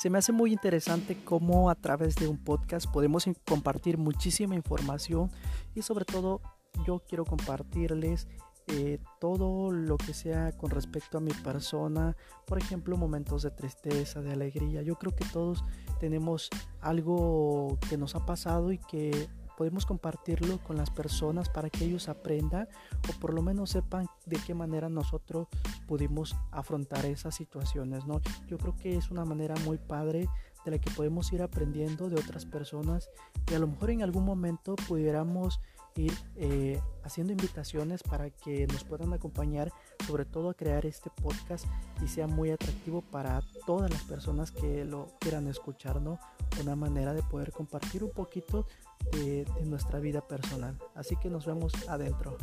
Se me hace muy interesante cómo a través de un podcast podemos compartir muchísima información y sobre todo yo quiero compartirles eh, todo lo que sea con respecto a mi persona, por ejemplo, momentos de tristeza, de alegría. Yo creo que todos tenemos algo que nos ha pasado y que podemos compartirlo con las personas para que ellos aprendan o por lo menos sepan de qué manera nosotros pudimos afrontar esas situaciones, ¿no? Yo creo que es una manera muy padre de la que podemos ir aprendiendo de otras personas y a lo mejor en algún momento pudiéramos ir eh, haciendo invitaciones para que nos puedan acompañar, sobre todo a crear este podcast y sea muy atractivo para todas las personas que lo quieran escuchar, ¿no? Una manera de poder compartir un poquito de, nuestra vida personal. Así que nos vemos adentro.